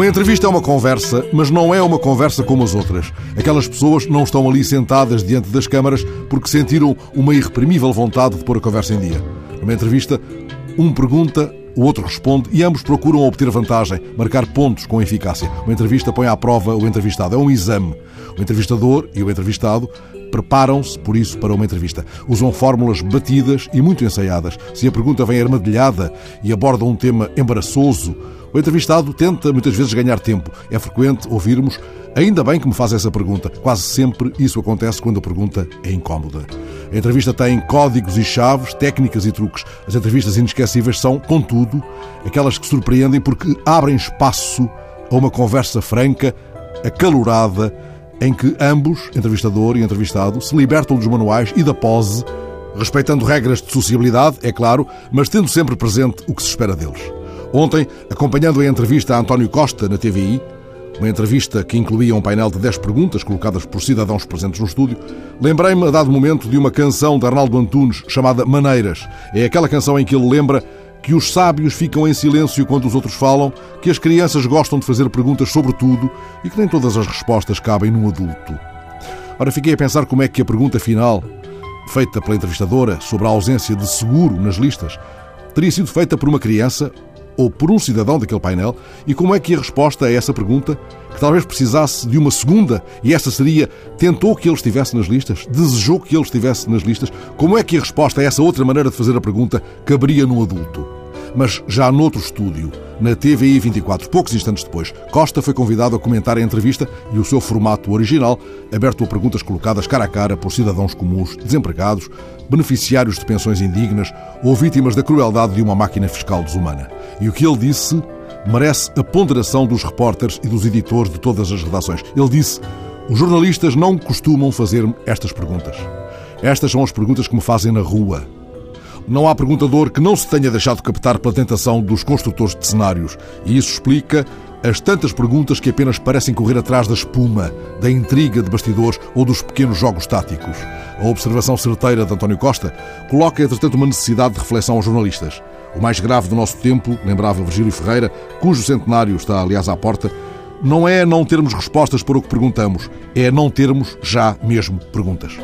Uma entrevista é uma conversa, mas não é uma conversa como as outras. Aquelas pessoas não estão ali sentadas diante das câmaras porque sentiram uma irreprimível vontade de pôr a conversa em dia. Numa entrevista, um pergunta, o outro responde e ambos procuram obter vantagem, marcar pontos com eficácia. Uma entrevista põe à prova o entrevistado. É um exame. O entrevistador e o entrevistado preparam-se, por isso, para uma entrevista. Usam fórmulas batidas e muito ensaiadas. Se a pergunta vem armadilhada e aborda um tema embaraçoso, o entrevistado tenta muitas vezes ganhar tempo. É frequente ouvirmos Ainda bem que me faz essa pergunta. Quase sempre isso acontece quando a pergunta é incómoda. A entrevista tem códigos e chaves, técnicas e truques. As entrevistas inesquecíveis são, contudo, aquelas que surpreendem porque abrem espaço a uma conversa franca, acalorada, em que ambos, entrevistador e entrevistado, se libertam dos manuais e da pose, respeitando regras de sociabilidade, é claro, mas tendo sempre presente o que se espera deles. Ontem, acompanhando a entrevista a António Costa na TVI, uma entrevista que incluía um painel de 10 perguntas colocadas por cidadãos presentes no estúdio, lembrei-me a dado momento de uma canção de Arnaldo Antunes chamada Maneiras. É aquela canção em que ele lembra que os sábios ficam em silêncio quando os outros falam, que as crianças gostam de fazer perguntas sobre tudo e que nem todas as respostas cabem num adulto. Ora, fiquei a pensar como é que a pergunta final, feita pela entrevistadora sobre a ausência de seguro nas listas, teria sido feita por uma criança ou por um cidadão daquele painel e como é que a resposta a essa pergunta, que talvez precisasse de uma segunda, e essa seria: tentou que ele estivesse nas listas? Desejou que ele estivesse nas listas? Como é que a resposta a essa outra maneira de fazer a pergunta caberia num adulto? Mas já noutro estúdio, na TVI 24, poucos instantes depois, Costa foi convidado a comentar a entrevista e o seu formato original, aberto a perguntas colocadas cara a cara por cidadãos comuns, desempregados, beneficiários de pensões indignas ou vítimas da crueldade de uma máquina fiscal desumana. E o que ele disse merece a ponderação dos repórteres e dos editores de todas as redações. Ele disse: Os jornalistas não costumam fazer estas perguntas. Estas são as perguntas que me fazem na rua não há perguntador que não se tenha deixado captar pela tentação dos construtores de cenários. E isso explica as tantas perguntas que apenas parecem correr atrás da espuma, da intriga de bastidores ou dos pequenos jogos táticos. A observação certeira de António Costa coloca, entretanto, uma necessidade de reflexão aos jornalistas. O mais grave do nosso tempo, lembrava Virgílio Ferreira, cujo centenário está, aliás, à porta, não é não termos respostas para o que perguntamos, é não termos já mesmo perguntas.